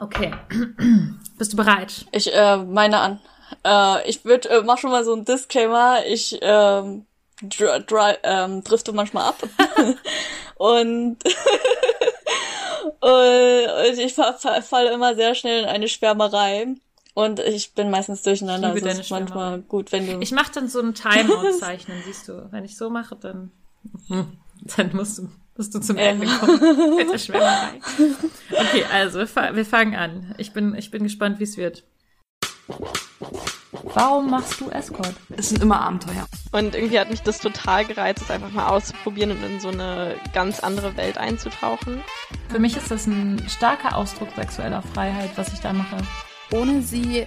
Okay. Bist du bereit? Ich äh, meine an. Äh, ich würde äh, mach schon mal so ein Disclaimer. Ich ähm, dr dr ähm, drifte manchmal ab und und ich falle immer sehr schnell in eine Schwärmerei. Und ich bin meistens durcheinander. Ich also ist manchmal gut, wenn du. Ich mache dann so ein Timeout zeichnen, siehst du. Wenn ich so mache, dann, dann musst du, musst du zum Ende kommen mit der Schwärmerei. Okay, also wir fangen an. Ich bin, ich bin gespannt, wie es wird. Warum machst du Escort? Es sind immer Abenteuer. Und irgendwie hat mich das total gereizt, es einfach mal auszuprobieren und in so eine ganz andere Welt einzutauchen. Für mich ist das ein starker Ausdruck sexueller Freiheit, was ich da mache. Ohne sie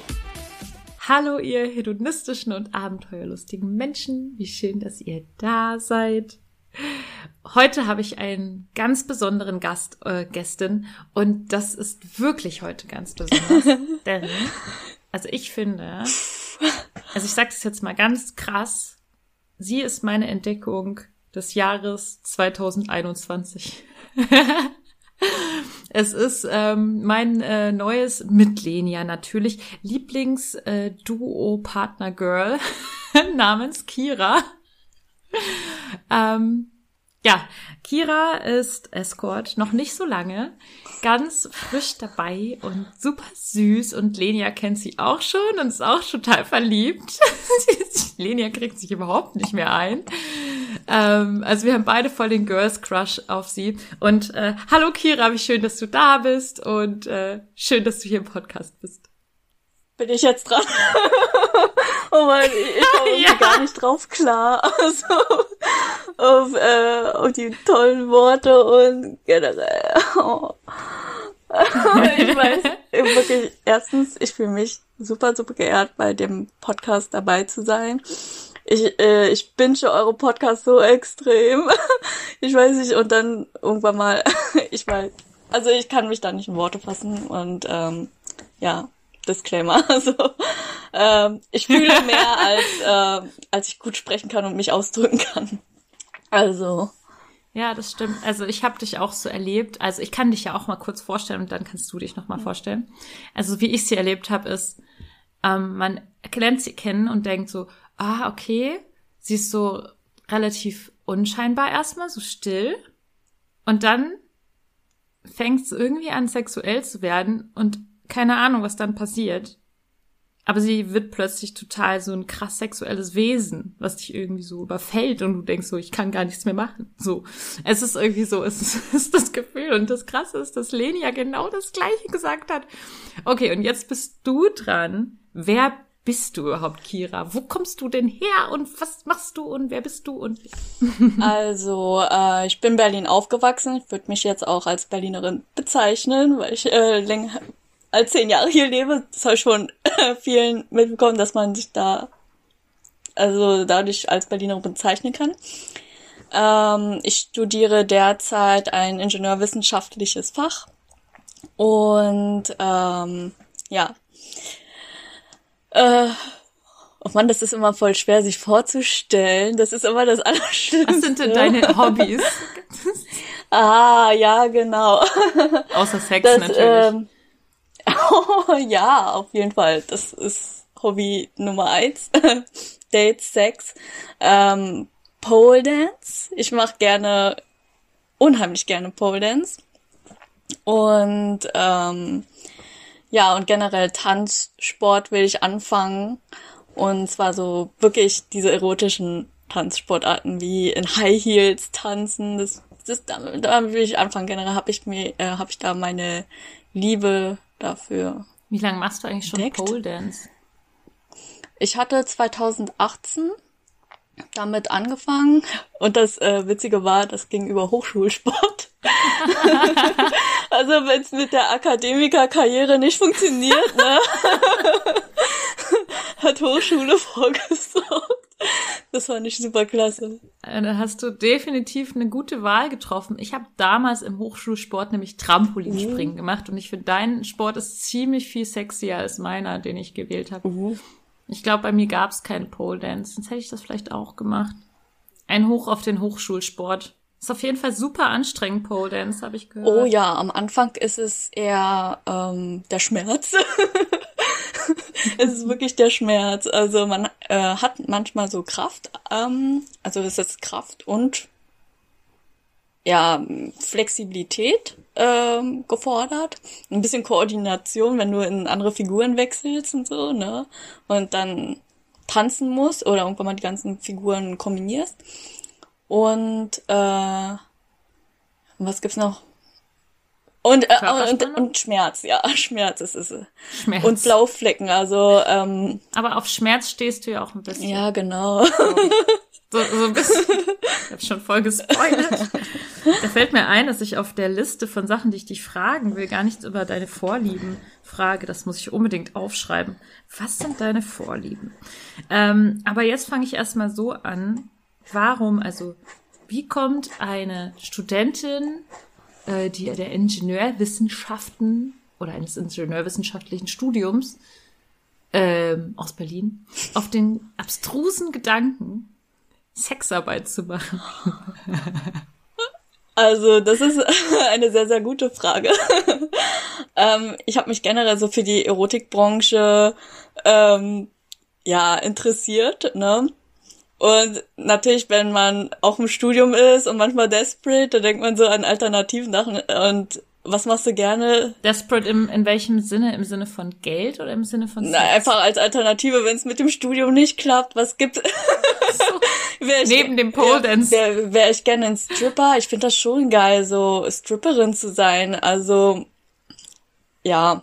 Hallo, ihr hedonistischen und abenteuerlustigen Menschen. Wie schön, dass ihr da seid. Heute habe ich einen ganz besonderen Gast, äh, Gästin und das ist wirklich heute ganz besonders, denn, also ich finde, also ich sage das jetzt mal ganz krass, sie ist meine Entdeckung des Jahres 2021. Es ist ähm, mein äh, neues mit Lenia natürlich Lieblings-Duo-Partner-Girl äh, namens Kira. ähm, ja, Kira ist Escort, noch nicht so lange, ganz frisch dabei und super süß und Lenia kennt sie auch schon und ist auch total verliebt. Lenia kriegt sich überhaupt nicht mehr ein. Ähm, also wir haben beide voll den Girls Crush auf sie. Und äh, hallo Kira, wie schön, dass du da bist und äh, schön, dass du hier im Podcast bist. Bin ich jetzt dran? oh Mann, ich komme ja. gar nicht drauf klar. Also, auf, äh, auf die tollen Worte und generell. Oh. ich weiß wirklich, erstens, ich fühle mich super, super geehrt, bei dem Podcast dabei zu sein ich, äh, ich binge eure Podcasts so extrem. ich weiß nicht, und dann irgendwann mal, ich weiß, also ich kann mich da nicht in Worte fassen und ähm, ja, Disclaimer. Also ähm, ich fühle mehr als äh, als ich gut sprechen kann und mich ausdrücken kann. Also ja, das stimmt. Also ich habe dich auch so erlebt. Also ich kann dich ja auch mal kurz vorstellen und dann kannst du dich noch mal vorstellen. Also wie ich sie erlebt habe, ist ähm, man lernt sie kennen und denkt so, ah, okay, sie ist so relativ unscheinbar erstmal, so still. Und dann fängt es irgendwie an, sexuell zu werden und keine Ahnung, was dann passiert. Aber sie wird plötzlich total so ein krass sexuelles Wesen, was dich irgendwie so überfällt und du denkst so, ich kann gar nichts mehr machen. So. Es ist irgendwie so, es ist, ist das Gefühl. Und das Krasse ist, dass Leni ja genau das Gleiche gesagt hat. Okay, und jetzt bist du dran. Wer bist du überhaupt, Kira? Wo kommst du denn her und was machst du und wer bist du und Also, äh, ich bin Berlin aufgewachsen. Ich würde mich jetzt auch als Berlinerin bezeichnen, weil ich äh, länger als zehn Jahre hier lebe. Das habe ich schon äh, vielen mitbekommen, dass man sich da also dadurch als Berlinerin bezeichnen kann. Ähm, ich studiere derzeit ein ingenieurwissenschaftliches Fach und ähm, ja, äh, oh Mann, das ist immer voll schwer, sich vorzustellen. Das ist immer das Allerschlimmste. Was sind denn deine Hobbys? ah, ja, genau. Außer Sex das, natürlich. Ähm, ja, auf jeden Fall. Das ist Hobby Nummer eins. Date, Sex. Ähm, Pole Dance. Ich mache gerne, unheimlich gerne Pole Dance. Und ähm, ja, und generell Tanzsport will ich anfangen. Und zwar so wirklich diese erotischen Tanzsportarten wie in High Heels tanzen. Das, das da, da will ich anfangen. Generell habe ich mir, äh, habe ich da meine Liebe dafür. Wie lange machst du eigentlich schon entdeckt. Pole Dance? Ich hatte 2018 damit angefangen und das äh, Witzige war, das ging über Hochschulsport. also wenn es mit der Akademikerkarriere nicht funktioniert, ne, hat Hochschule vorgesorgt. Das fand ich super klasse. Äh, Da hast du definitiv eine gute Wahl getroffen. Ich habe damals im Hochschulsport nämlich Trampolinspringen gemacht und ich finde, dein Sport ist ziemlich viel sexier als meiner, den ich gewählt habe. Ich glaube, bei mir gab es keinen Pole Dance, sonst hätte ich das vielleicht auch gemacht. Ein Hoch auf den Hochschulsport. Ist auf jeden Fall super anstrengend, Pole Dance, habe ich gehört. Oh ja, am Anfang ist es eher ähm, der Schmerz. es ist wirklich der Schmerz. Also man äh, hat manchmal so Kraft, ähm, also es ist Kraft und ja Flexibilität ähm, gefordert, ein bisschen Koordination, wenn du in andere Figuren wechselst und so, ne, und dann tanzen musst oder irgendwann mal die ganzen Figuren kombinierst. Und äh, was gibt's noch? Und, äh, und, und Schmerz, ja, Schmerz ist es. Schmerz. Und Blauflecken, also ähm, Aber auf Schmerz stehst du ja auch ein bisschen. ja, genau. So, so ein bisschen. Ich hab schon voll gespoilert. Da fällt mir ein, dass ich auf der Liste von Sachen, die ich dich fragen will, gar nichts über deine Vorlieben frage. Das muss ich unbedingt aufschreiben. Was sind deine Vorlieben? Ähm, aber jetzt fange ich erstmal so an. Warum, also, wie kommt eine Studentin, äh, die der Ingenieurwissenschaften oder eines ingenieurwissenschaftlichen Studiums ähm, aus Berlin auf den abstrusen Gedanken, Sexarbeit zu machen. Also, das ist eine sehr, sehr gute Frage. ähm, ich habe mich generell so für die Erotikbranche ähm, ja interessiert, ne? Und natürlich, wenn man auch im Studium ist und manchmal desperate, da denkt man so an alternativen Sachen. Und was machst du gerne? Desperate im, in welchem Sinne? Im Sinne von Geld oder im Sinne von Sex? Na, einfach als Alternative, wenn es mit dem Studium nicht klappt, was gibt? Wär ich- Neben dem Pole Dance. Wäre wär ich gerne ein Stripper. Ich finde das schon geil, so Stripperin zu sein. Also, ja.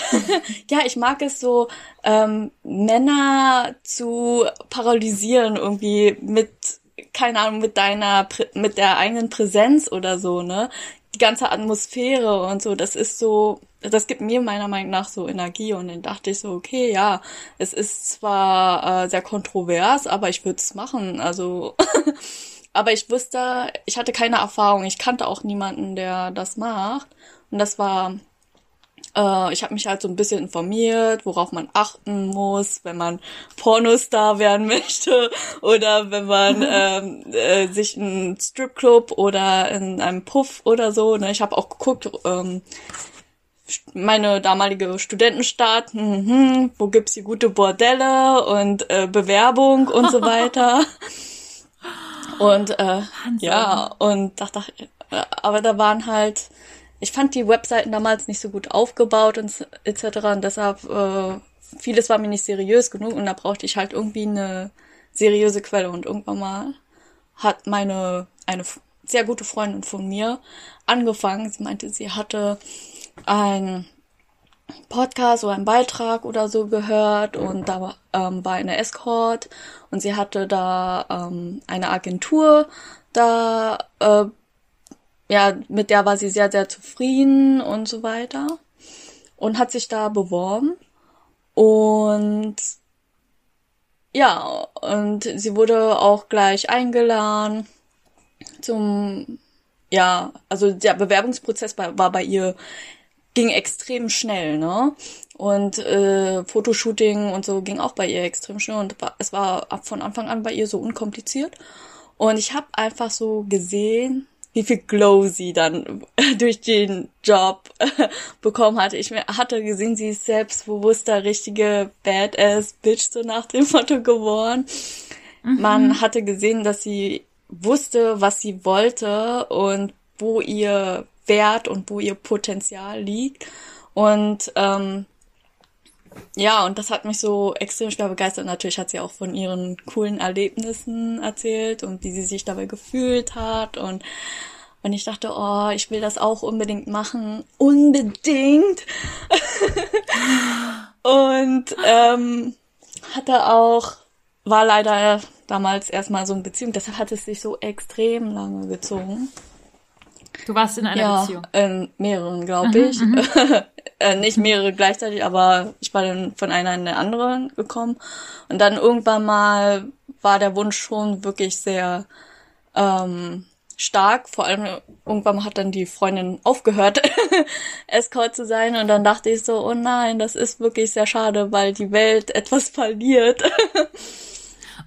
ja, ich mag es so, ähm, Männer zu paralysieren irgendwie mit, keine Ahnung, mit deiner, mit der eigenen Präsenz oder so, ne? Die ganze Atmosphäre und so, das ist so, das gibt mir meiner Meinung nach so Energie und dann dachte ich so, okay, ja, es ist zwar äh, sehr kontrovers, aber ich würde es machen, also aber ich wusste, ich hatte keine Erfahrung, ich kannte auch niemanden, der das macht und das war äh, ich habe mich halt so ein bisschen informiert, worauf man achten muss, wenn man Pornostar werden möchte oder wenn man ähm, äh, sich in Stripclub oder in einem Puff oder so. Ne? Ich habe auch geguckt, ähm, meine damalige Studentenstadt, mhm, wo gibt's die gute Bordelle und äh, Bewerbung und so weiter. Und äh, ja, und dachte, äh, aber da waren halt, ich fand die Webseiten damals nicht so gut aufgebaut und etc. Und deshalb, äh, vieles war mir nicht seriös genug und da brauchte ich halt irgendwie eine seriöse Quelle. Und irgendwann mal hat meine, eine sehr gute Freundin von mir angefangen. Sie meinte, sie hatte ein Podcast oder einen Beitrag oder so gehört und da ähm, war eine Escort und sie hatte da ähm, eine Agentur da, äh, ja, mit der war sie sehr, sehr zufrieden und so weiter und hat sich da beworben und ja, und sie wurde auch gleich eingeladen zum, ja, also der Bewerbungsprozess war, war bei ihr ging extrem schnell, ne? Und äh, Fotoshooting und so ging auch bei ihr extrem schnell und es war ab von Anfang an bei ihr so unkompliziert. Und ich habe einfach so gesehen, wie viel Glow sie dann durch den Job bekommen hatte. Ich hatte gesehen, sie ist selbstbewusster, richtige Badass Bitch so nach dem Motto geworden. Man hatte gesehen, dass sie wusste, was sie wollte und wo ihr Wert und wo ihr Potenzial liegt. Und ähm, ja, und das hat mich so extrem schwer begeistert. Natürlich hat sie auch von ihren coolen Erlebnissen erzählt und wie sie sich dabei gefühlt hat. Und, und ich dachte, oh, ich will das auch unbedingt machen. Unbedingt. und ähm, hatte auch, war leider damals erstmal so eine Beziehung, deshalb hat es sich so extrem lange gezogen. Du warst in einer ja, Beziehung. in mehreren, glaube ich. äh, nicht mehrere gleichzeitig, aber ich war dann von einer in der anderen gekommen. Und dann irgendwann mal war der Wunsch schon wirklich sehr ähm, stark. Vor allem irgendwann hat dann die Freundin aufgehört, Escort zu sein. Und dann dachte ich so, oh nein, das ist wirklich sehr schade, weil die Welt etwas verliert.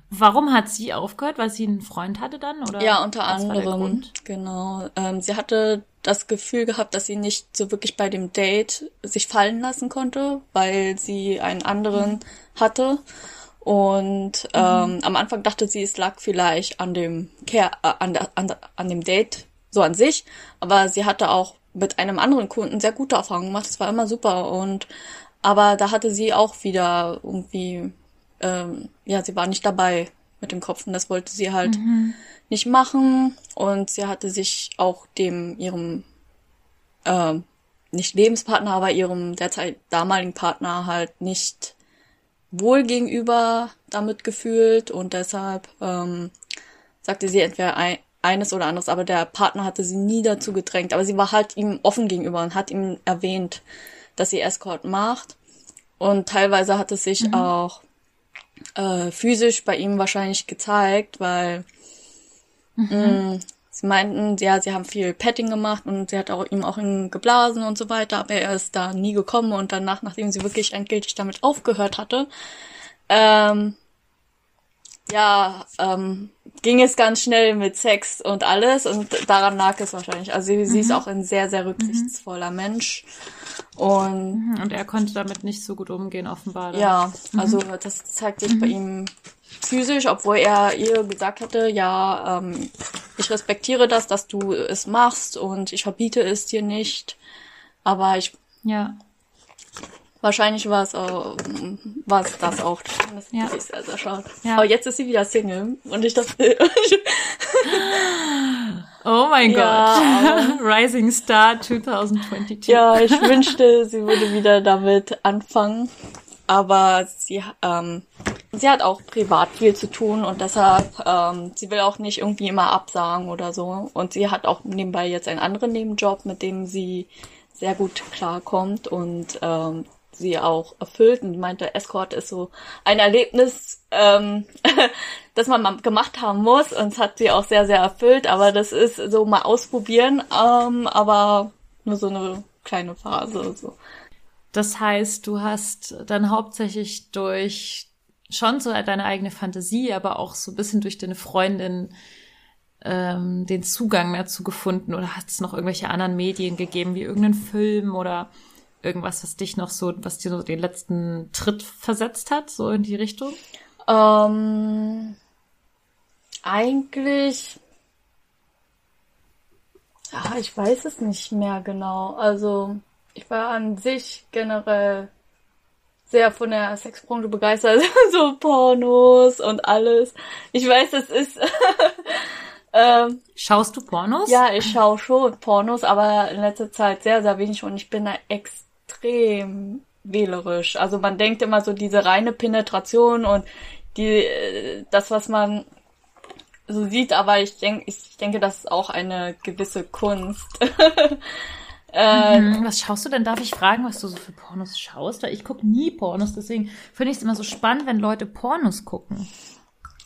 Warum hat sie aufgehört? Weil sie einen Freund hatte dann? Oder ja, unter anderem. Genau. Ähm, sie hatte das Gefühl gehabt, dass sie nicht so wirklich bei dem Date sich fallen lassen konnte, weil sie einen anderen hatte. Und ähm, am Anfang dachte sie, es lag vielleicht an dem Care, äh, an, an, an dem Date so an sich, aber sie hatte auch mit einem anderen Kunden sehr gute Erfahrungen gemacht. Das war immer super und aber da hatte sie auch wieder irgendwie ähm, ja, sie war nicht dabei mit dem Kopf. Und das wollte sie halt nicht machen. Und sie hatte sich auch dem ihrem ähm, nicht Lebenspartner, aber ihrem derzeit damaligen Partner halt nicht wohl gegenüber damit gefühlt. Und deshalb ähm, sagte sie entweder ein, eines oder anderes, aber der Partner hatte sie nie dazu gedrängt, aber sie war halt ihm offen gegenüber und hat ihm erwähnt, dass sie Escort macht. Und teilweise hat es sich auch äh, physisch bei ihm wahrscheinlich gezeigt, weil mh, sie meinten, ja, sie haben viel Petting gemacht und sie hat auch ihm auch geblasen und so weiter, aber er ist da nie gekommen und danach, nachdem sie wirklich endgültig damit aufgehört hatte, ähm, ja, ähm, ging es ganz schnell mit Sex und alles und daran lag es wahrscheinlich. Also sie, sie ist auch ein sehr, sehr rücksichtsvoller Mensch und Und er konnte damit nicht so gut umgehen, offenbar. dann. ja, also das zeigt sich bei ihm physisch, obwohl er ihr gesagt hätte, ja, ähm, ich respektiere das, dass du es machst und ich verbiete es dir nicht. Aber ich Ja. Wahrscheinlich war es auch, war es das auch. Das ist Ja. wirklich sehr, sehr schade. Ja. Aber jetzt ist sie wieder Single und ich dachte, Oh mein Ja. Gott. Rising Star 2022. ja, ich wünschte, sie würde wieder damit anfangen. Aber sie, ähm, sie hat auch privat viel zu tun und deshalb, ähm, sie will auch nicht irgendwie immer absagen oder so. Und sie hat auch nebenbei jetzt einen anderen Nebenjob, mit dem sie sehr gut klarkommt und ähm, sie auch erfüllt. Und meinte, Escort ist so ein Erlebnis, ähm, das man mal gemacht haben muss. Und es hat sie auch sehr, sehr erfüllt. Aber das ist so mal ausprobieren, ähm, aber nur so eine kleine Phase. So. Das heißt, du hast dann hauptsächlich durch schon so deine eigene Fantasie, aber auch so ein bisschen durch deine Freundin ähm, den Zugang dazu gefunden oder hat es noch irgendwelche anderen Medien gegeben, wie irgendeinen Film oder irgendwas, was dich noch so, was dir so den letzten Tritt versetzt hat, so in die Richtung? Ähm, eigentlich, ja, ich weiß es nicht mehr genau. Also, ich war an sich generell sehr von der Sexbranche begeistert, so Pornos und alles. Ich weiß, es ist, ähm, Schaust du Pornos? ja, ich schaue schon Pornos, aber in letzter Zeit sehr, sehr wenig und ich bin da extrem wählerisch. Also man denkt immer so diese reine Penetration und die, äh, das, was man so sieht, aber ich denke, ich denke, das ist auch eine gewisse Kunst. äh, Hm, Was schaust du denn? Darf ich fragen, was du so für Pornos schaust? Weil ich gucke nie Pornos, deswegen finde ich es immer so spannend, wenn Leute Pornos gucken.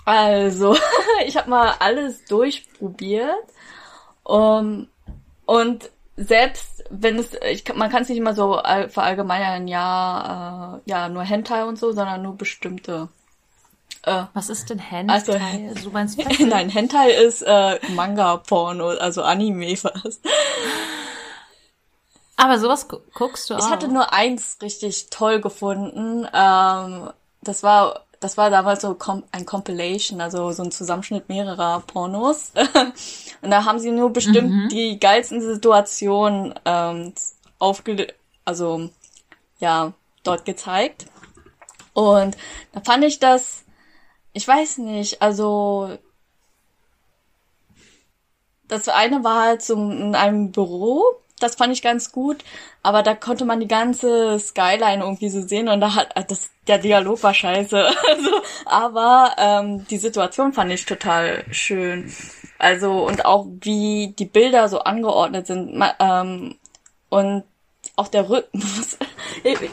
Also, ich habe mal alles durchprobiert. Um, und selbst wenn es, ich, man kann es nicht immer so all- verallgemeinern, ja, äh, ja, nur Hentai und so, sondern nur bestimmte. Äh, Was ist denn Hentai? Also- du meinst Fessel? nein, Hentai ist äh, Manga-Porno, also Anime fast. Aber sowas gu guckst du auch. Ich hatte nur eins richtig toll gefunden. Ähm, das war das war damals so ein Compilation, also so ein Zusammenschnitt mehrerer Pornos. Und da haben sie nur bestimmt die geilsten Situationen ähm, aufge also ja dort gezeigt. Und da fand ich das, ich weiß nicht, also das eine war halt so in einem Büro, das fand ich ganz gut, aber da konnte man die ganze Skyline irgendwie so sehen und da hat äh, das der Dialog war scheiße, also, aber ähm, die Situation fand ich total schön. Also und auch wie die Bilder so angeordnet sind ähm, und auch der Rücken.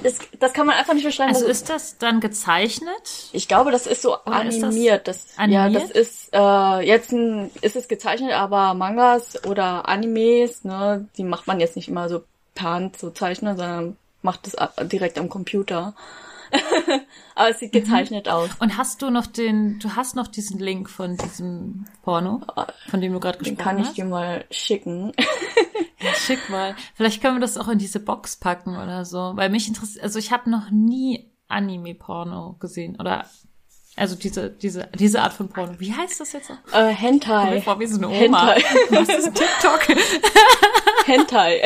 Das, das kann man einfach nicht beschreiben. Also ist das dann gezeichnet? ich glaube, das ist so Oder ist das animiert. Das, ja, animiert? das ist äh, jetzt ein, ist es gezeichnet, aber Mangas oder Animes, ne, die macht man jetzt nicht immer so per Hand so zeichnen, sondern macht es direkt am Computer. aber es Mhm. sieht gezeichnet aus. Und hast du noch den, du hast noch diesen Link von diesem Porno, von dem du gerade Den gesprochen kann ich hast? dir mal schicken. Schick mal. Vielleicht können wir das auch in diese Box packen oder so. Weil mich interessiert, also ich habe noch nie Anime-Porno gesehen. Oder also diese, diese, diese Art von Porno. Wie heißt das jetzt? noch? Äh, Hentai. Vor wie so eine Oma. Hentai. Was ist TikTok? Hentai.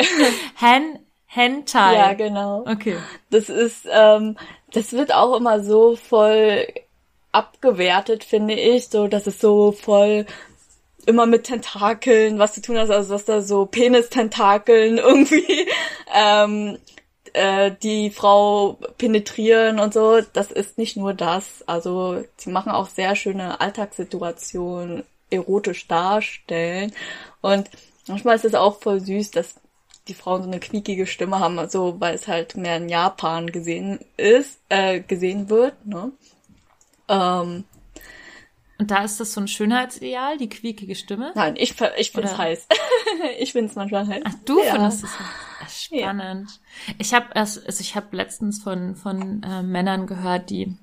Hen, Hentai. ja, genau. Okay. Das ist, ähm, das wird auch immer so voll abgewertet, finde ich, so, dass es so voll immer mit Tentakeln was zu tun hat, also dass da so Penistentakeln irgendwie ähm, äh, die Frau penetrieren und so. Das ist nicht nur das. Also sie machen auch sehr schöne Alltagssituationen erotisch darstellen und manchmal ist es auch voll süß, dass die Frauen so eine quiekige Stimme haben, also weil es halt mehr in Japan gesehen ist, äh, gesehen wird, ne? Ähm, Und da ist das so ein Schönheitsideal, die quiekige Stimme. nein, ich, ich find's Oder- heiß. ich find's manchmal heiß. Ach, du Ja. findest es spannend. Ich habe also ich habe letztens von von äh, Männern gehört, die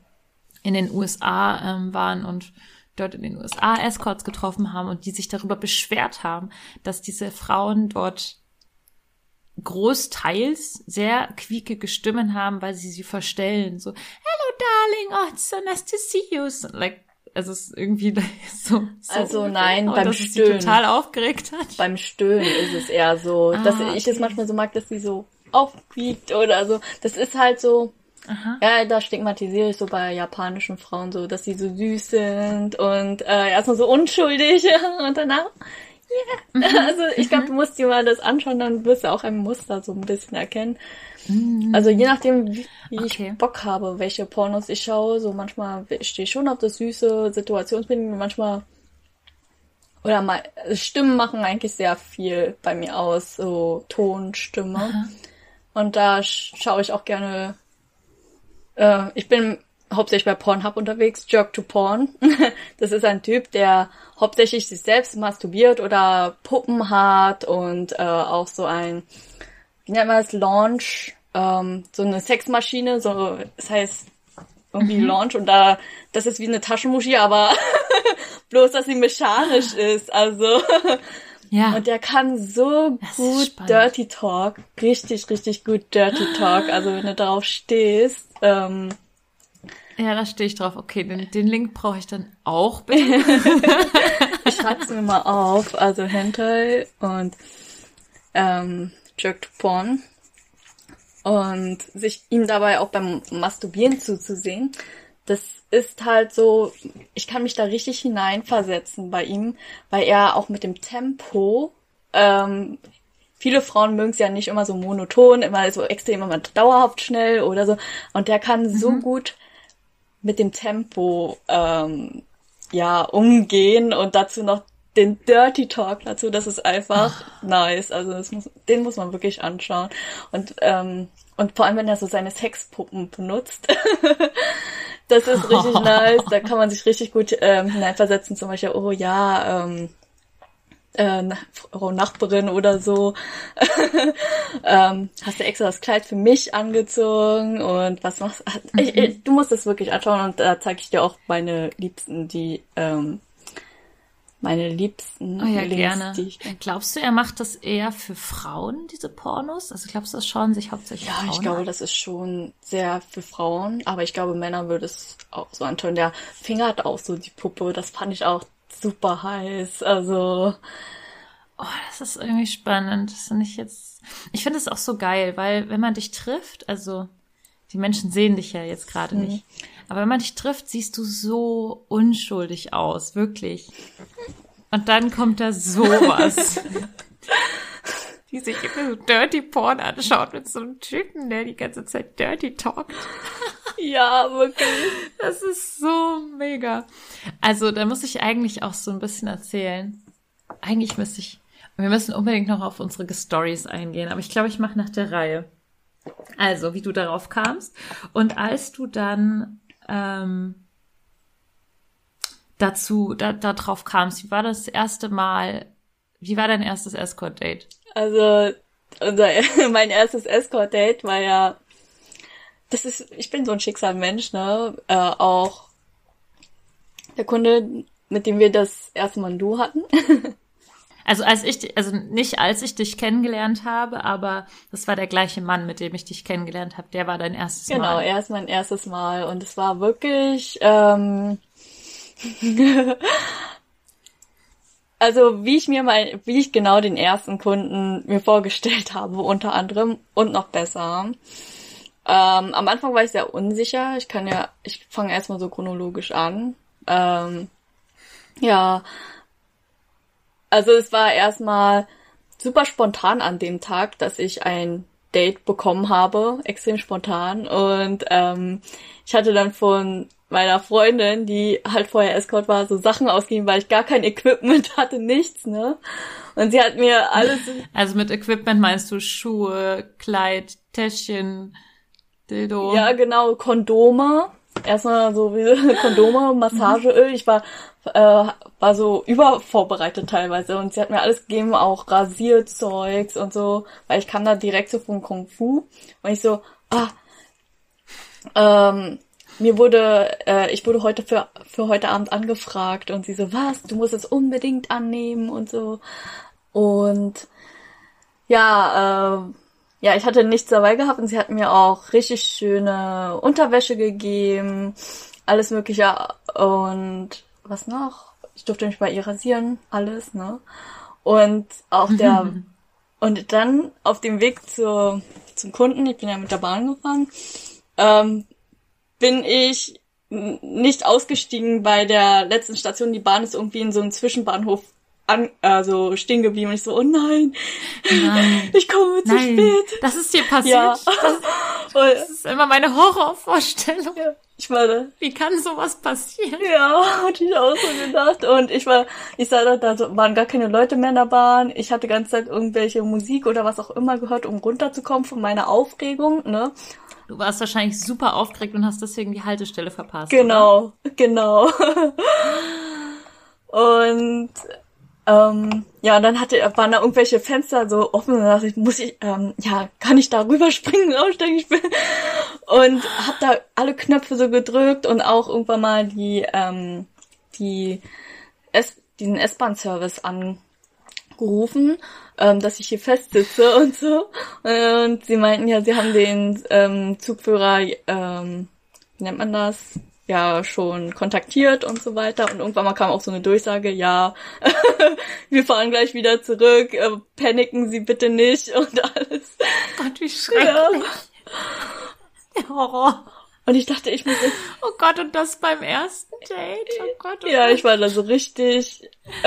in den USA ähm, waren und dort in den USA Escorts getroffen haben und die sich darüber beschwert haben, dass diese Frauen dort großteils sehr quiekige Stimmen haben, weil sie sie verstellen. So, hello darling, oh, it's so nice to see you. So, like, also es ist irgendwie so. so Also nein, beim dass es Stöhnen. total aufgeregt hat. Beim Stöhnen ist es eher so, dass Ah, ich es okay. manchmal so mag, dass sie so aufquiekt oder so. Das ist halt so, Aha. ja, da stigmatisiere ich so bei japanischen Frauen so, dass sie so süß sind und äh, erstmal so unschuldig und danach, yeah. Also ich glaube, du musst dir mal das anschauen, dann wirst du auch ein Muster so ein bisschen erkennen. Also je nachdem, wie, wie Okay. ich Bock habe, welche Pornos ich schaue, so manchmal stehe ich schon auf das süße Situationsbedingungen, manchmal oder mal Stimmen machen eigentlich sehr viel bei mir aus, so Ton, Stimme. Und da sch- schaue ich auch gerne. Äh, ich bin hauptsächlich bei Pornhub unterwegs, Jerk to Porn. das ist ein Typ, der hauptsächlich sich selbst masturbiert oder Puppen hat und äh, auch so ein, wie nennt man das, Launch, ähm, so eine Sexmaschine, so, das heißt irgendwie Launch und da, das ist wie eine Taschenmuschi, aber bloß, dass sie mechanisch ist, also. Ja. Und der kann so Das gut. Dirty Talk. Richtig, richtig gut Dirty Talk. Also wenn du darauf stehst. Ähm, Ja, da stehe ich drauf. Okay, den, den Link brauche ich dann auch bitte. ich schreib's mir mal auf. Also Hentai und ähm, Jerked Porn. Und sich ihm dabei auch beim Masturbieren zuzusehen. Das ist halt so, ich kann mich da richtig hineinversetzen bei ihm, weil er auch mit dem Tempo, ähm, viele Frauen mögen es ja nicht immer so monoton, immer so extrem, immer dauerhaft schnell oder so. Und der kann so gut mit dem Tempo ähm, ja umgehen und dazu noch den Dirty Talk dazu, das ist einfach nice. Also das muss, den muss man wirklich anschauen. Und ähm, und vor allem, wenn er so seine Sexpuppen benutzt, das ist richtig nice. Da kann man sich richtig gut ähm, hineinversetzen. Zum Beispiel, oh ja, ähm, äh, Frau Nachbarin oder so, ähm, hast du extra das Kleid für mich angezogen und was machst ich, ich, du musst das wirklich anschauen und da zeige ich dir auch meine Liebsten, die ähm, meine Liebsten Oh ja, Links, gerne. ich Glaubst du, er macht das eher für Frauen, diese Pornos? Also glaubst du, das schauen sich hauptsächlich ja, Frauen ich glaube, an? das ist schon sehr für Frauen, aber ich glaube, Männer würde es auch so antun. Der fingert auch so die Puppe, das fand ich auch super heiß. Also, Oh, das ist irgendwie spannend. Das finde ich jetzt. Ich finde es auch so geil, weil wenn man dich trifft, also die Menschen sehen dich ja jetzt gerade nicht, aber wenn man dich trifft, siehst du so unschuldig aus, wirklich. Und dann kommt da sowas. die sich immer so Dirty Porn anschaut mit so einem Typen, der die ganze Zeit Dirty talkt. ja, wirklich. Das ist so mega. Also, da muss ich eigentlich auch so ein bisschen erzählen. Eigentlich müsste ich, wir müssen unbedingt noch auf unsere Stories eingehen, aber ich glaube, ich mache nach der Reihe. Also, wie du darauf kamst. Und als du dann ähm, dazu, da, da drauf kamst, wie war das erste Mal, wie war dein erstes Escort-Date? Also, unser, mein erstes Escort-Date war ja, das ist, ich bin so ein Schicksalmensch, ne, äh, auch der Kunde, mit dem wir das erste Mal ein Du hatten. Also als ich, also nicht als ich dich kennengelernt habe, aber das war der gleiche Mann, mit dem ich dich kennengelernt habe. Der war dein erstes genau, Mal. Genau, er ist mein erstes Mal und es war wirklich, ähm, also wie ich mir mal, wie ich genau den ersten Kunden mir vorgestellt habe, unter anderem und noch besser. Ähm, am Anfang war ich sehr unsicher. Ich kann ja, ich fange erstmal so chronologisch an. Ähm, ja, also es war erstmal super spontan an dem Tag, dass ich ein Date bekommen habe, extrem spontan. Und ähm, ich hatte dann von meiner Freundin, die halt vorher Escort war, so Sachen ausgegeben, weil ich gar kein Equipment hatte, nichts, ne? Und sie hat mir alles. Also mit Equipment meinst du Schuhe, Kleid, Täschchen, Dildo? Ja, genau, Kondome. Erstmal so wie Kondome, Massageöl. Ich war äh, war so übervorbereitet teilweise und sie hat mir alles gegeben, auch Rasierzeugs und so, weil ich kam da direkt so vom Kung Fu und ich so, ah, ähm, mir wurde, äh, ich wurde heute für, für heute Abend angefragt und sie so, was, du musst es unbedingt annehmen und so. Und ja, äh, ja, ich hatte nichts dabei gehabt und sie hat mir auch richtig schöne Unterwäsche gegeben, alles mögliche und was noch? Ich durfte mich bei ihr rasieren, alles, ne? Und auch der und dann auf dem Weg zur, zum Kunden, ich bin ja mit der Bahn gefahren, ähm, bin ich nicht ausgestiegen bei der letzten Station. Die Bahn ist irgendwie in so einem Zwischenbahnhof an, also stehen geblieben und ich so, oh nein, nein. ich komme zu nein. spät. Das ist dir passiert. Ja. Das, das ist immer meine Horrorvorstellung. Ja. Ich war da. Wie kann sowas passieren? Ja, hatte ich auch so gedacht. Und ich war, ich sah da, da waren gar keine Leute mehr in der Bahn. Ich hatte die ganze Zeit irgendwelche Musik oder was auch immer gehört, um runterzukommen von meiner Aufregung, ne? Du warst wahrscheinlich super aufgeregt und hast deswegen die Haltestelle verpasst. Genau, oder? genau. und ähm, ja, und dann hatte, waren da irgendwelche Fenster so offen und da dachte ich, muss ich, ähm, ja, kann ich da rüberspringen, aussteigen? Ich bin und hab da alle Knöpfe so gedrückt und auch irgendwann mal die, ähm, die S diesen S-Bahn-Service angerufen, ähm, dass ich hier festsitze und so. Und sie meinten ja, sie haben den ähm, Zugführer, ähm, wie nennt man das? Ja schon kontaktiert und so weiter. Und irgendwann mal kam auch so eine Durchsage, ja, wir fahren gleich wieder zurück, äh, paniken Sie bitte nicht und alles. Gott, wie schrecklich. Ja. Der Horror. Und ich dachte, ich muss. Oh Gott, und das beim ersten Date? Oh Gott, oh Ja, Gott. ich war da so richtig.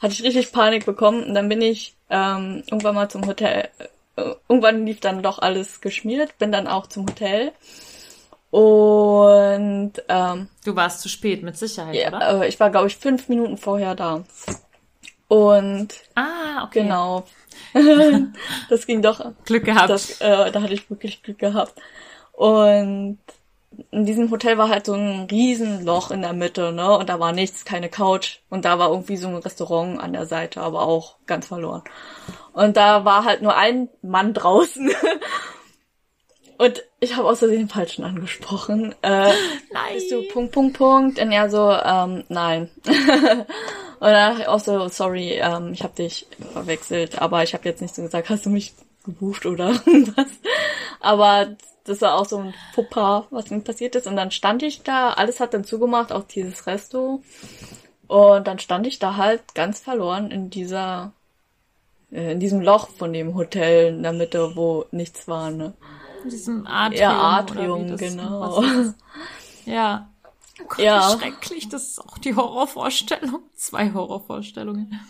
hatte ich richtig Panik bekommen. Und dann bin ich ähm, irgendwann mal zum Hotel. Äh, irgendwann lief dann doch alles geschmiert. Bin dann auch zum Hotel. Und ähm, du warst zu spät, mit Sicherheit, ja, oder? Äh, ich war, glaube ich, fünf Minuten vorher da. Und ah, okay. genau. das ging doch. Glück gehabt. Das, äh, da hatte ich wirklich Glück gehabt. Und in diesem Hotel war halt so ein Riesenloch in der Mitte, ne? Und da war nichts, keine Couch. Und da war irgendwie so ein Restaurant an der Seite, aber auch ganz verloren. Und da war halt nur ein Mann draußen. Und ich habe außerdem den Falschen angesprochen. Äh, nein. Bist du Punkt, Punkt, Punkt? Und er so, ähm, nein. und dann auch so, sorry, ähm, ich habe dich verwechselt, aber ich habe jetzt nicht so gesagt, hast du mich gebucht oder was? Aber das war auch so ein Fauxpas, was mir passiert ist. Und dann stand ich da, alles hat dann zugemacht, auch dieses Resto. Und dann stand ich da halt ganz verloren in dieser, äh, in diesem Loch von dem Hotel in der Mitte, wo nichts war, ne? In diesem Atrium. Ja, Atrium, genau. Ja. Oh Gott, ja. Wie schrecklich. Das ist auch die Horrorvorstellung. Zwei Horrorvorstellungen.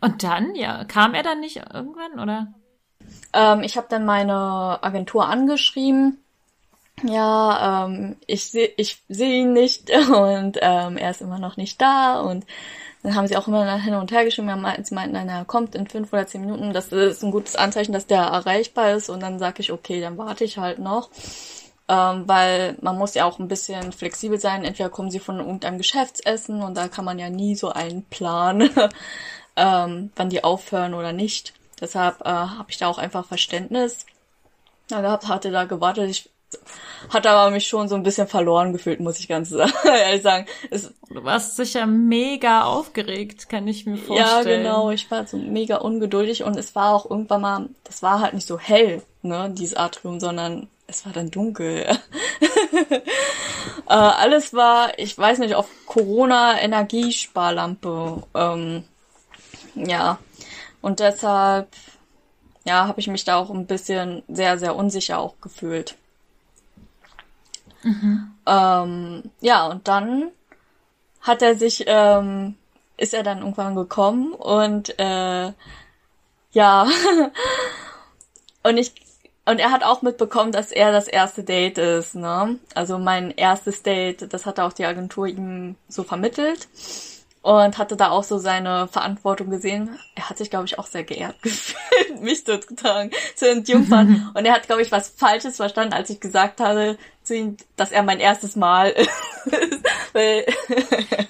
Und dann, ja, kam er dann nicht irgendwann, oder? Ähm, ich habe dann meine Agentur angeschrieben ja, ähm, ich sehe ich seh ihn nicht und ähm, er ist immer noch nicht da und dann haben sie auch immer hin und her geschrieben, sie meinten, nein, er kommt in fünf oder zehn Minuten. Das ist ein gutes Anzeichen, dass der erreichbar ist und dann sage ich, okay, dann warte ich halt noch. Ähm, weil man muss ja auch ein bisschen flexibel sein. Entweder kommen sie von irgendeinem Geschäftsessen und da kann man ja nie so einen Plan, ähm, wann die aufhören oder nicht. Deshalb äh, habe ich da auch einfach Verständnis. Ja, hatte da gewartet. Ich hat aber mich schon so ein bisschen verloren gefühlt, muss ich ganz ehrlich sagen. Es, du warst sicher mega aufgeregt, kann ich mir vorstellen. Ja, genau. Ich war so mega ungeduldig und es war auch irgendwann mal, das war halt nicht so hell, ne, dieses Atrium, sondern es war dann dunkel. äh, alles war, ich weiß nicht, auf Corona-Energiesparlampe. Ähm, ja. Und deshalb, ja, habe ich mich da auch ein bisschen sehr, sehr unsicher auch gefühlt. Mhm. Ähm, ja, und dann hat er sich, ähm, ist er dann irgendwann gekommen und äh, ja, und ich und er hat auch mitbekommen, dass er das erste Date ist, ne? Also mein erstes Date, das hat auch die Agentur ihm so vermittelt und hatte da auch so seine Verantwortung gesehen. Er hat sich, glaube ich, auch sehr geehrt gefühlt, mich dort getragen zu entjungfern. und er hat, glaube ich, was Falsches verstanden, als ich gesagt habe zu ihm, dass er mein erstes Mal ist.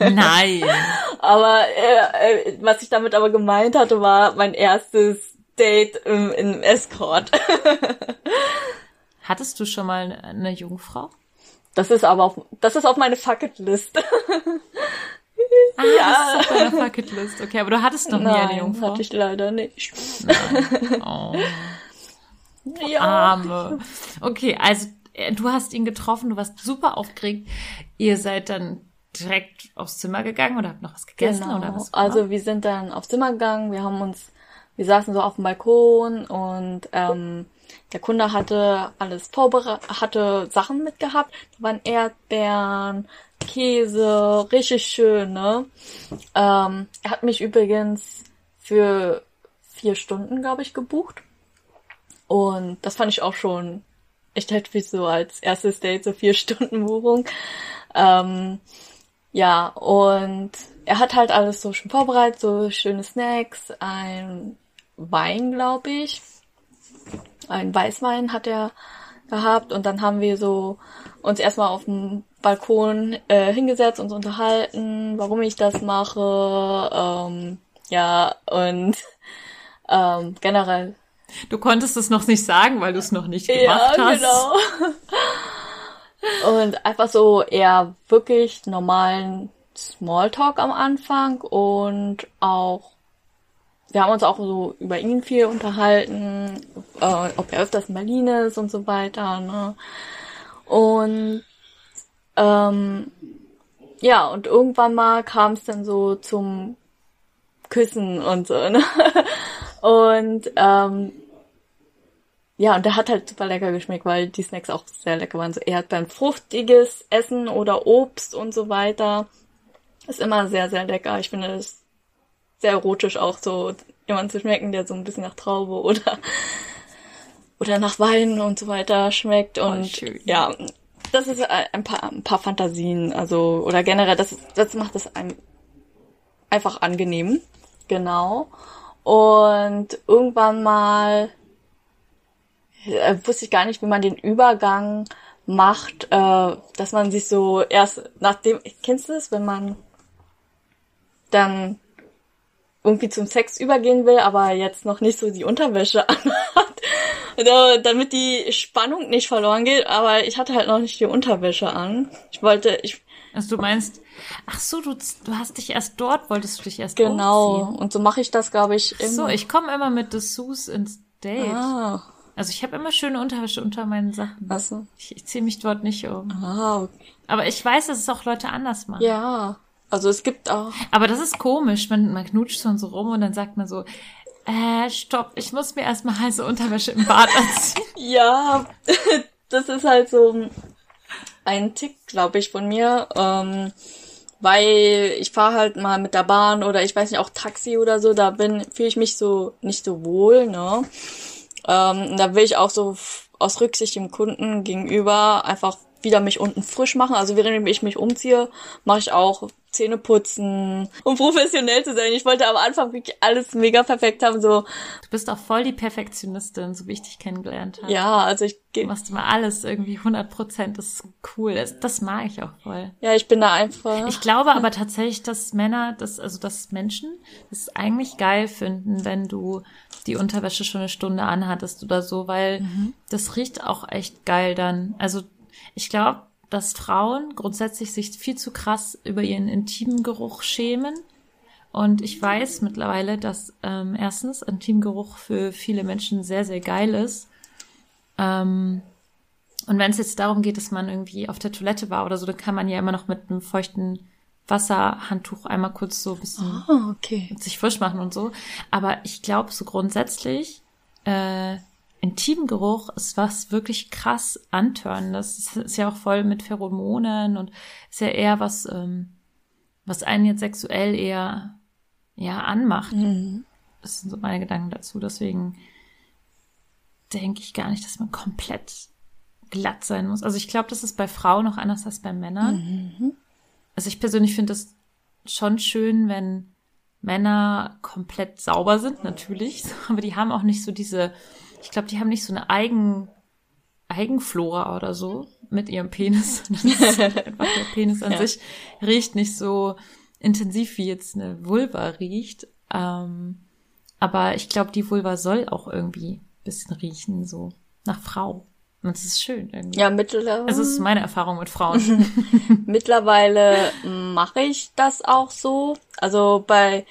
Nein. aber äh, äh, was ich damit aber gemeint hatte, war mein erstes Date im, im Escort. Hattest du schon mal eine Jungfrau? Das ist aber auf, das ist auf meine Fucketlist. Ah, ja. das ist auf deiner Bucketlist. Okay, aber du hattest noch Nein, nie eine Jungfrau. hatte ich leider nicht. Nein. Oh. Ja. Arme. Okay, also du hast ihn getroffen, du warst super aufgeregt. Ihr seid dann direkt aufs Zimmer gegangen oder habt noch was gegessen genau. oder was? Also wir sind dann aufs Zimmer gegangen, wir haben uns, wir saßen so auf dem Balkon und ähm, der Kunde hatte alles vorbereitet, hatte Sachen mitgehabt. Da waren Erdbeeren, Käse, richtig schön, ne? Ähm, er hat mich übrigens für vier Stunden, glaube ich, gebucht. Und das fand ich auch schon echt heftig so als erstes Date, so vier Stunden Buchung. Ähm, ja, und er hat halt alles so schon vorbereitet, so schöne Snacks, ein Wein, glaube ich. Ein Weißwein hat er gehabt und dann haben wir so uns erstmal auf dem Balkon äh, hingesetzt, uns unterhalten, warum ich das mache, ähm, ja, und ähm, generell. Du konntest es noch nicht sagen, weil du es noch nicht gemacht ja, hast. Genau. und einfach so eher wirklich normalen Smalltalk am Anfang und auch wir haben uns auch so über ihn viel unterhalten, äh, ob er öfters in Berlin ist und so weiter. Ne? Und ähm, ja, und irgendwann mal kam es dann so zum Küssen und so. Ne? Und ähm, ja, und der hat halt super lecker geschmeckt, weil die Snacks auch sehr lecker waren. So Erdbeeren, fruchtiges Essen oder Obst und so weiter. Ist immer sehr, sehr lecker. Ich finde es sehr erotisch auch so jemand zu schmecken, der so ein bisschen nach Traube oder oder nach Wein und so weiter schmeckt oh, und oh, ja, das ist ein paar, ein paar Fantasien, also, oder generell, das, das macht es einem einfach angenehm. Genau. Und irgendwann mal äh, wusste ich gar nicht, wie man den Übergang macht, äh, dass man sich so erst nachdem, kennst du das, wenn man dann irgendwie zum Sex übergehen will, aber jetzt noch nicht so die Unterwäsche anhat, damit die Spannung nicht verloren geht, aber ich hatte halt noch nicht die Unterwäsche an. Ich wollte, ich. Also du meinst, ach so, du, du hast dich erst dort, wolltest du dich erst Genau, umziehen. und so mache ich das, glaube ich. Immer. So, ich komme immer mit Dessous ins Date. Ah. Also ich habe immer schöne Unterwäsche unter meinen Sachen. Ach so. Ich, ich ziehe mich dort nicht um. Ah, okay. Aber ich weiß, dass es auch Leute anders machen. Ja. Also es gibt auch. Aber das ist komisch, man, man knutscht so und so rum und dann sagt man so, äh, stopp, ich muss mir erstmal heiße Unterwäsche im Bad anziehen. ja, das ist halt so ein Tick, glaube ich, von mir. Ähm, weil ich fahre halt mal mit der Bahn oder ich weiß nicht, auch Taxi oder so, da bin fühle ich mich so nicht so wohl, ne? Ähm, da will ich auch so aus Rücksicht dem Kunden gegenüber einfach wieder mich unten frisch machen. Also während ich mich umziehe, mache ich auch Zähne putzen, um professionell zu sein. Ich wollte am Anfang wirklich alles mega perfekt haben, so. Du bist auch voll die Perfektionistin, so wie ich dich kennengelernt habe. Ja, also ich Du gehe, machst immer alles irgendwie 100 Prozent. Das ist cool. Das, das mag ich auch voll. ja, ich bin da einfach. Ich glaube aber tatsächlich, dass Männer, das, also dass Menschen das eigentlich geil finden, wenn du die Unterwäsche schon eine Stunde anhattest oder so, weil das riecht auch echt geil dann. Also ich glaube, dass Frauen grundsätzlich sich viel zu krass über ihren intimen Geruch schämen. Und ich weiß mittlerweile, dass ähm, erstens Intimgeruch für viele Menschen sehr, sehr geil ist. Ähm, und wenn es jetzt darum geht, dass man irgendwie auf der Toilette war oder so, dann kann man ja immer noch mit einem feuchten Wasserhandtuch einmal kurz so ein bisschen Oh, okay. sich frisch machen und so. Aber ich glaube, so grundsätzlich, äh, Intimgeruch ist was wirklich krass antörnendes. Das ist ja auch voll mit Pheromonen und ist ja eher was, ähm, was einen jetzt sexuell eher, ja, anmacht. Das sind so meine Gedanken dazu. Deswegen denke ich gar nicht, dass man komplett glatt sein muss. Also ich glaube, das ist bei Frauen noch anders als bei Männern. Also ich persönlich finde es schon schön, wenn Männer komplett sauber sind, natürlich. Aber die haben auch nicht so diese, ich glaube, die haben nicht so eine Eigen, Eigenflora oder so mit ihrem Penis. Einfach der Penis an sich riecht nicht so intensiv wie jetzt eine Vulva riecht. Ähm, aber ich glaube, die Vulva soll auch irgendwie ein bisschen riechen, so nach Frau. Und das ist schön irgendwie. Ja, mittlerweile. Also, es ist meine Erfahrung mit Frauen. Mittlerweile mache ich das auch so. Also bei,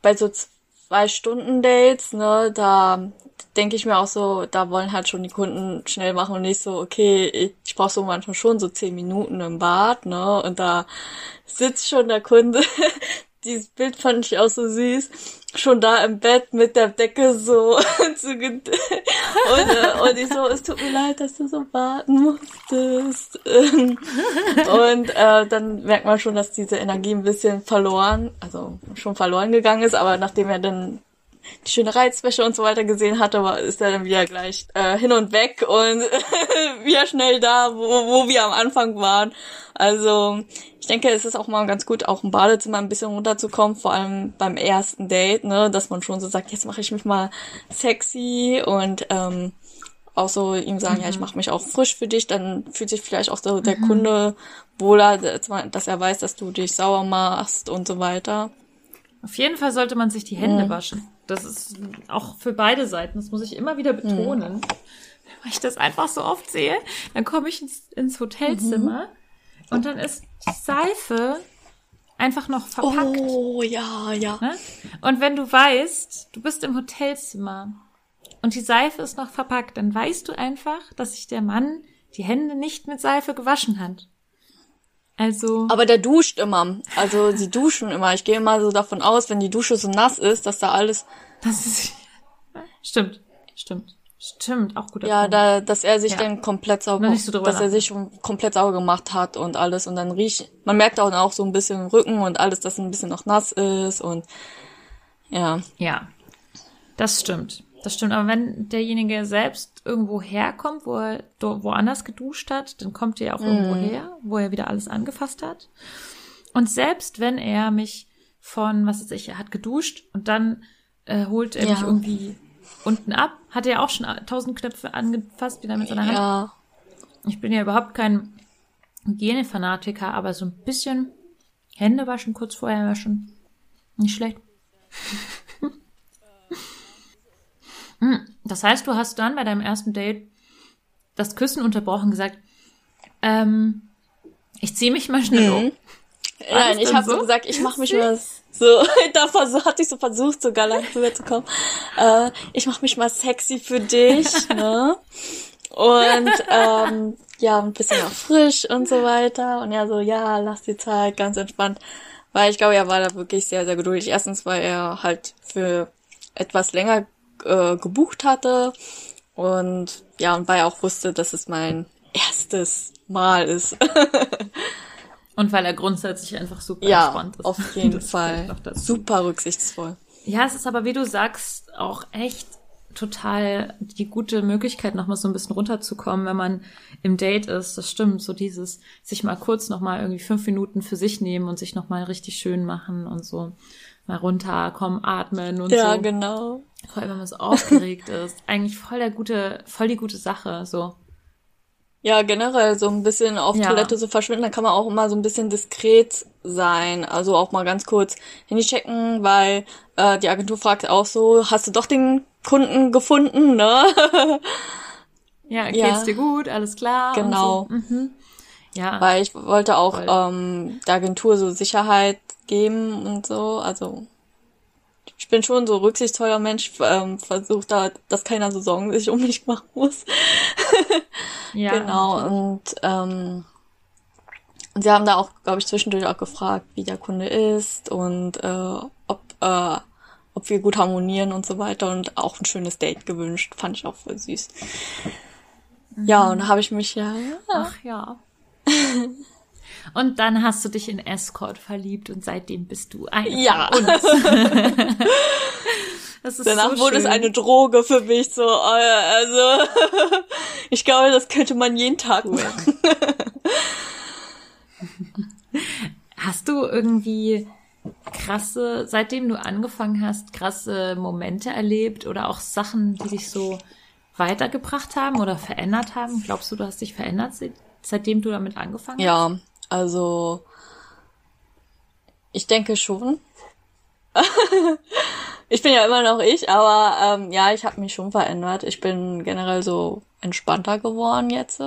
bei so zwei Stunden Dates, ne, da denke ich mir auch so, da wollen halt schon die Kunden schnell machen und nicht so, okay, ich, ich brauche so manchmal schon so zehn Minuten im Bad, ne, und da sitzt schon der Kunde. Dieses Bild fand ich auch so süß. Schon da im Bett mit der Decke so zu und, äh, und ich so, es tut mir leid, dass du so warten musstest. Und äh, dann merkt man schon, dass diese Energie ein bisschen verloren, also schon verloren gegangen ist, aber nachdem er dann die schöne Reizwäsche und so weiter gesehen hatte, war, ist er dann wieder gleich äh, hin und weg und wieder schnell da, wo, wo wir am Anfang waren. Also ich denke, es ist auch mal ganz gut, auch im Badezimmer ein bisschen runterzukommen, vor allem beim ersten Date, ne, dass man schon so sagt, jetzt mache ich mich mal sexy und ähm, auch so ihm sagen, ja, ich mache mich auch frisch für dich, dann fühlt sich vielleicht auch so der Kunde wohler, dass er weiß, dass du dich sauer machst und so weiter. Auf jeden Fall sollte man sich die Hände waschen. Das ist auch für beide Seiten. Das muss ich immer wieder betonen. Weil ich das einfach so oft sehe. Dann komme ich ins, ins Hotelzimmer und dann ist die Seife einfach noch verpackt. Oh, ja, ja. Ne? Und wenn du weißt, du bist im Hotelzimmer und die Seife ist noch verpackt, dann weißt du einfach, dass sich der Mann die Hände nicht mit Seife gewaschen hat. Also. Aber der duscht immer. Also sie duschen immer. Ich gehe immer so davon aus, wenn die Dusche so nass ist, dass da alles, Das ist, stimmt, stimmt, stimmt, auch guter ja, Punkt. da, dass er sich Ja. dann komplett sauber, so dass er sich schon komplett sauber gemacht hat und alles und dann riecht, man merkt auch, auch so ein bisschen im Rücken und alles, dass ein bisschen noch nass ist und ja. Ja, das stimmt. Das stimmt. Aber wenn derjenige selbst irgendwo herkommt, wo er woanders geduscht hat, dann kommt er ja auch irgendwo her, wo er wieder alles angefasst hat. Und selbst wenn er mich von, was weiß ich, er hat geduscht und dann äh, holt er Ja. mich irgendwie unten ab, hat er auch schon tausend Knöpfe angefasst, wieder mit seiner Hand. Ja. Ich bin ja überhaupt kein Hygienefanatiker, aber so ein bisschen Hände waschen, kurz vorher waschen. Nicht schlecht. Hm, das heißt, du hast dann bei deinem ersten Date das Küssen unterbrochen gesagt, ähm, ich ziehe mich mal schnell um. Nein, ich habe so? so? gesagt, ich mache mich mal so, da hatte ich so versucht, so galant rüberzukommen. Äh, ich mache mich mal sexy für dich, ne? Und ähm, ja, ein bisschen auch frisch und so weiter. Und ja, so, ja, lass die Zeit, ganz entspannt. Weil ich glaube, er war da wirklich sehr, sehr geduldig. Erstens, weil er halt für etwas länger äh, gebucht hatte. Und ja, und weil er auch wusste, dass es mein erstes Mal ist. Und weil er grundsätzlich einfach super Ja, entspannt ist. auf jeden Fall. Super rücksichtsvoll. Ja, es ist aber, wie du sagst, auch echt total die gute Möglichkeit, nochmal so ein bisschen runterzukommen, wenn man im Date ist. Das stimmt, so dieses sich mal kurz nochmal irgendwie fünf Minuten für sich nehmen und sich nochmal richtig schön machen und so mal runterkommen, atmen und Ja, so. genau. Vor allem, wenn man so aufgeregt ist. Eigentlich voll der gute, voll die gute Sache, so. Ja, generell so ein bisschen auf Ja. Toilette so verschwinden, da kann man auch immer so ein bisschen diskret sein. Also auch mal ganz kurz Handy checken, weil äh, die Agentur fragt auch so, hast du doch den Kunden gefunden, ne? Ja, geht's Ja. dir gut, alles klar? Genau. So. Mhm. Ja, Weil ich wollte auch Voll. ähm, der Agentur so Sicherheit geben und so. Also ich bin schon so rücksichtsvoller Mensch, ähm, versucht da, dass keiner so Sorgen sich um mich machen muss. ja. Genau, und ähm, sie haben da auch, glaube ich, zwischendurch auch gefragt, wie der Kunde ist und äh, ob, äh, ob wir gut harmonieren und so weiter und auch ein schönes Date gewünscht. Fand ich auch voll süß. Ja, und da habe ich mich ja, ja Ach ja. Und dann hast du dich in Escort verliebt und seitdem bist du eine Ja. das ist Danach so wurde es eine Droge für mich, so, äh, also, ich glaube, das könnte man jeden Tag machen. Hast du irgendwie krasse, seitdem du angefangen hast, krasse Momente erlebt oder auch Sachen, die dich so weitergebracht haben oder verändert haben? Glaubst du, du hast dich verändert, se- seitdem du damit angefangen hast? Ja, also, ich denke schon. ich bin ja immer noch ich, aber ähm, ja, ich habe mich schon verändert. Ich bin generell so entspannter geworden jetzt.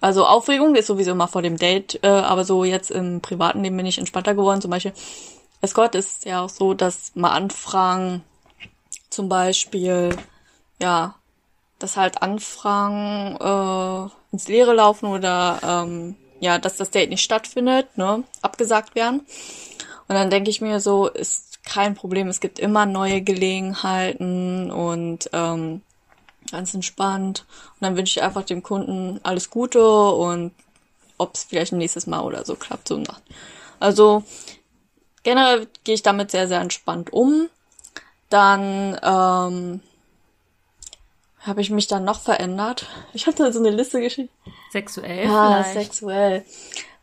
Also Aufregung ist sowieso immer vor dem Date, äh, aber so jetzt im privaten Leben bin ich entspannter geworden. Zum Beispiel, Escort ist ja auch so, dass mal Anfragen zum Beispiel, ja, dass halt Anfragen äh, ins Leere laufen oder ähm, ja, dass das Date nicht stattfindet, ne, abgesagt werden. Und dann denke ich mir so, ist kein Problem, es gibt immer neue Gelegenheiten und ähm, ganz entspannt. Und dann wünsche ich einfach dem Kunden alles Gute und ob es vielleicht nächstes Mal oder so klappt. So. Also generell gehe ich damit sehr, sehr entspannt um. Dann ähm, habe ich mich dann noch verändert. Ich habe da so eine Liste geschrieben. Sexuell Ja, vielleicht? sexuell.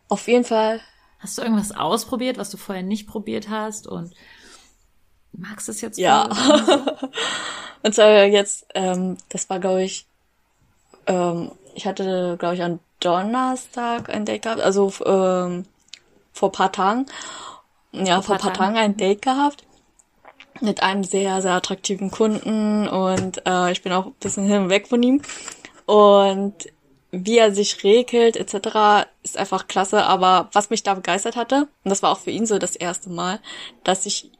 Auf jeden Fall. Hast du irgendwas ausprobiert, was du vorher nicht probiert hast und magst es jetzt? Ja. Und zwar jetzt, ähm, das war glaube ich, ähm, ich hatte glaube ich am Donnerstag ein Date gehabt, also ähm, vor paar Tagen. Ja, vor, paar Tagen ein Date gehabt mit einem sehr, sehr attraktiven Kunden und äh, ich bin auch ein bisschen hin und weg von ihm. Und wie er sich regelt etc. ist einfach klasse. Aber was mich da begeistert hatte, und das war auch für ihn so das erste Mal, dass ich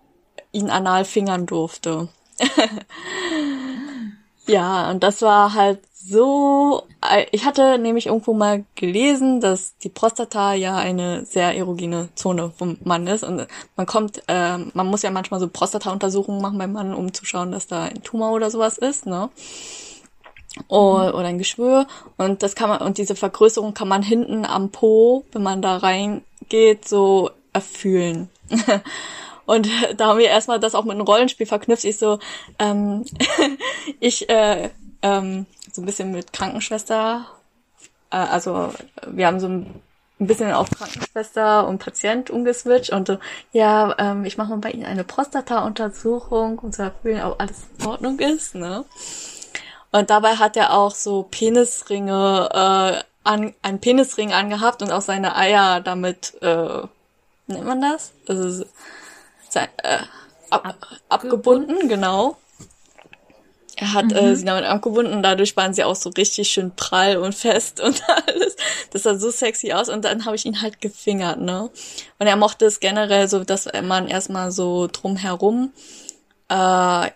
ihn anal fingern durfte. ja, und das war halt so. Ich hatte nämlich irgendwo mal gelesen, dass die Prostata ja eine sehr erogene Zone vom Mann ist und man kommt, äh, man muss ja manchmal so Prostata-Untersuchungen machen beim Mann, um zu schauen, dass da ein Tumor oder sowas ist, ne? oder, oder ein Geschwür und das kann man und diese Vergrößerung kann man hinten am Po, wenn man da reingeht, so erfühlen. und da haben wir erstmal das auch mit einem Rollenspiel verknüpft. Ich so, ähm, ich äh, ähm, so ein bisschen mit Krankenschwester, äh, also wir haben so ein ein bisschen auf Krankenschwester und Patient umgeswitcht und so, ja, ähm, ich mache mal bei Ihnen eine Prostata-Untersuchung, um zu erfüllen, ob alles in Ordnung ist, ne? Und dabei hat er auch so Penisringe, äh, an, einen Penisring angehabt und auch seine Eier damit, äh, nennt man das? Also, sein, äh, ab, abgebunden, genau. Er hat äh, sie damit abgebunden und dadurch waren sie auch so richtig schön prall und fest und alles. Das sah so sexy aus und dann habe ich ihn halt gefingert, ne? Und er mochte es generell so, dass man erstmal so drumherum äh,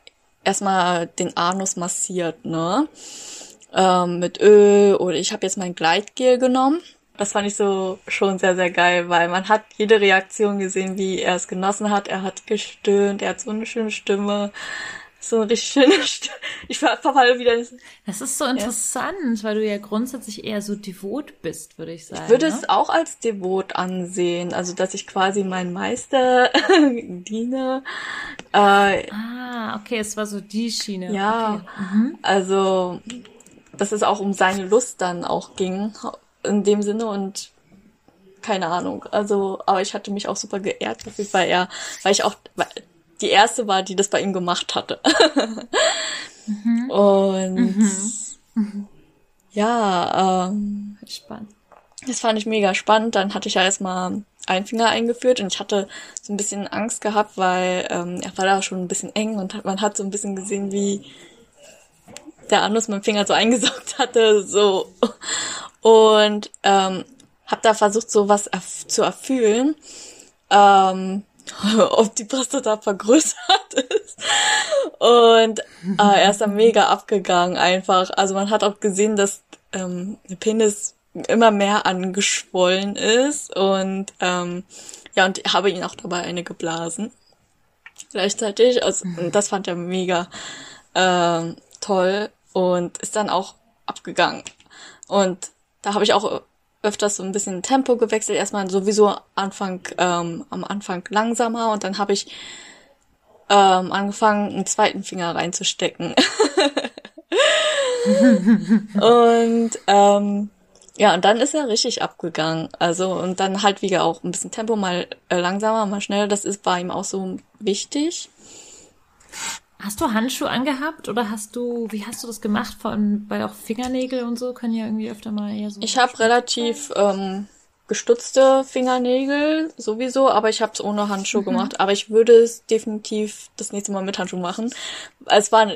erstmal den Anus massiert, ne? Ähm, mit Öl oder ich habe jetzt mein Gleitgel genommen. Das fand ich so schon sehr, sehr geil, weil man hat jede Reaktion gesehen, wie er es genossen hat. Er hat gestöhnt, er hat so eine schöne Stimme. So eine richtig schöne St Ich ver- verfalle wieder. Ich Das ist so interessant, weil du ja grundsätzlich eher so devot bist, würde ich sagen. würde ne? es auch als devot ansehen. Also, dass ich quasi meinen Meister diene. Äh, Ah, okay, es war so die Schiene. Ja, Okay. also dass es auch um seine Lust dann auch ging in dem Sinne und keine Ahnung. Also, aber ich hatte mich auch super geehrt, weil er, weil ich auch weil die erste war, die das bei ihm gemacht hatte. Und ja, ähm, Spannend. das fand ich mega spannend. Dann hatte ich ja erstmal einen Finger eingeführt und ich hatte so ein bisschen Angst gehabt, weil ähm, er war da schon ein bisschen eng und hat, man hat so ein bisschen gesehen, wie der Anus meinen Finger so eingesaugt hatte, so. Und ähm, hab da versucht, so was erf zu erfühlen, ähm, ob die Prostata vergrößert ist. Und äh, er ist dann mega abgegangen einfach. Also man hat auch gesehen, dass ähm, der Penis immer mehr angeschwollen ist und ähm, ja, und habe ihn auch dabei eine geblasen. Gleichzeitig. Also, das fand er mega ähm, toll und ist dann auch abgegangen. Und da habe ich auch öfters so ein bisschen Tempo gewechselt. Erstmal sowieso Anfang, ähm, am Anfang langsamer und dann habe ich ähm, angefangen, einen zweiten Finger reinzustecken. und ähm, ja, und dann ist er richtig abgegangen. Also, und dann halt wieder auch ein bisschen Tempo, mal äh, langsamer, mal schneller. Das ist bei ihm auch so wichtig. Hast du Handschuhe angehabt oder hast du, wie hast du das gemacht? Vor allem, weil auch Fingernägel und so können ja irgendwie öfter mal eher so. Ich habe relativ ähm, gestutzte Fingernägel sowieso, aber ich habe es ohne Handschuh gemacht. Aber ich würde es definitiv das nächste Mal mit Handschuh machen. Es war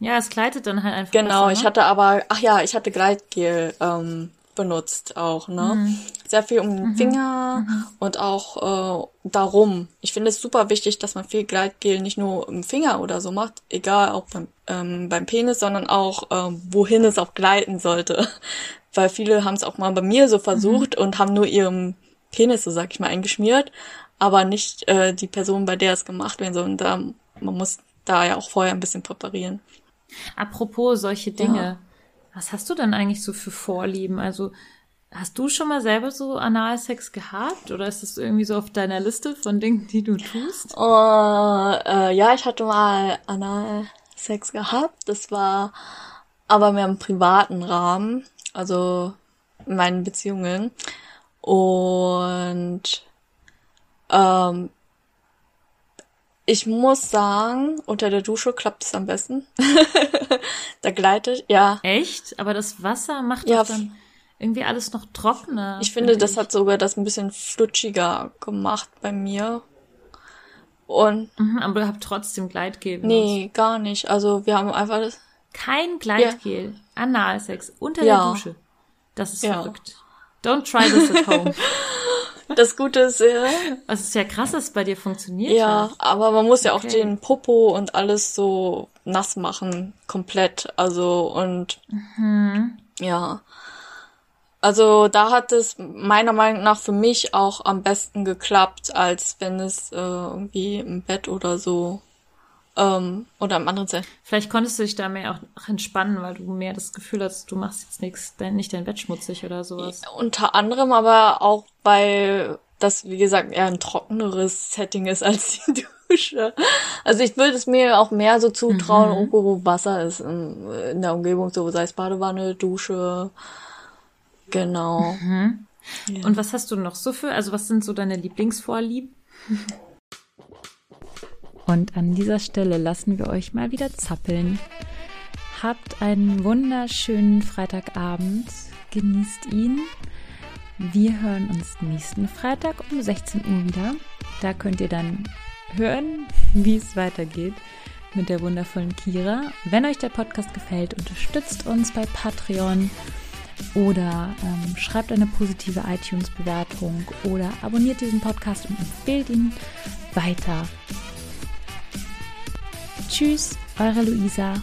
Ja, es gleitet dann halt einfach. genau. besser, Ich ne? hatte aber, ach ja, ich hatte Gleitgel ähm, benutzt auch, ne? Sehr viel um den Finger und auch äh, darum. Ich finde es super wichtig, dass man viel Gleitgel nicht nur im Finger oder so macht, egal auch beim ähm, beim Penis, sondern auch ähm, wohin es auch gleiten sollte. Weil viele haben es auch mal bei mir so versucht und haben nur ihrem Penis, so sag ich mal, eingeschmiert, aber nicht äh, die Person, bei der es gemacht werden soll. Und da, man muss da ja auch vorher ein bisschen präparieren. Apropos solche Dinge. Was hast du denn eigentlich so für Vorlieben? Also, hast du schon mal selber so Analsex gehabt? Oder ist das irgendwie so auf deiner Liste von Dingen, die du tust? Oh, äh, ja, ich hatte mal Analsex gehabt. Das war aber mehr im privaten Rahmen, also in meinen Beziehungen. Und ähm, ich muss sagen, unter der Dusche klappt es am besten. da gleitet, ja. Echt? Aber das Wasser macht Ja, dann irgendwie alles noch trockener. Ich finde, das hat sogar das ein bisschen flutschiger gemacht bei mir. Und Mhm, aber ihr habt trotzdem Gleitgel. benutzt. nee, gar nicht. Also wir haben einfach das. Kein Gleitgel. Analsex unter Ja. der Dusche. Das ist Ja. verrückt. Don't try this at home. Das Gute ist, ja, Es ist ja krass, dass es bei dir funktioniert ja, hat. aber man muss ja auch Okay. den Popo und alles so nass machen, komplett. Also und ja. Also da hat es meiner Meinung nach für mich auch am besten geklappt, als wenn es äh, irgendwie im Bett oder so ähm, oder am anderen Seite. Vielleicht konntest du dich da mehr auch entspannen, weil du mehr das Gefühl hast, du machst jetzt nichts, dein, nicht dein Bett schmutzig oder sowas. Unter anderem aber auch, weil das, wie gesagt, eher ein trockeneres Setting ist als die Dusche. Also ich würde es mir auch mehr so zutrauen, irgendwo wo Wasser ist in, in der Umgebung, so sei es Badewanne, Dusche. Genau. Und was hast du noch so für, also was sind so deine Lieblingsvorlieben? Und an dieser Stelle lassen wir euch mal wieder zappeln. Habt einen wunderschönen Freitagabend, genießt ihn. Wir hören uns nächsten Freitag um 16 Uhr wieder. Da könnt ihr dann hören, wie es weitergeht mit der wundervollen Kira. Wenn euch der Podcast gefällt, unterstützt uns bei Patreon oder ähm, schreibt eine positive iTunes-Bewertung oder abonniert diesen Podcast und empfehlt ihn weiter. Tschüss, eure Luisa.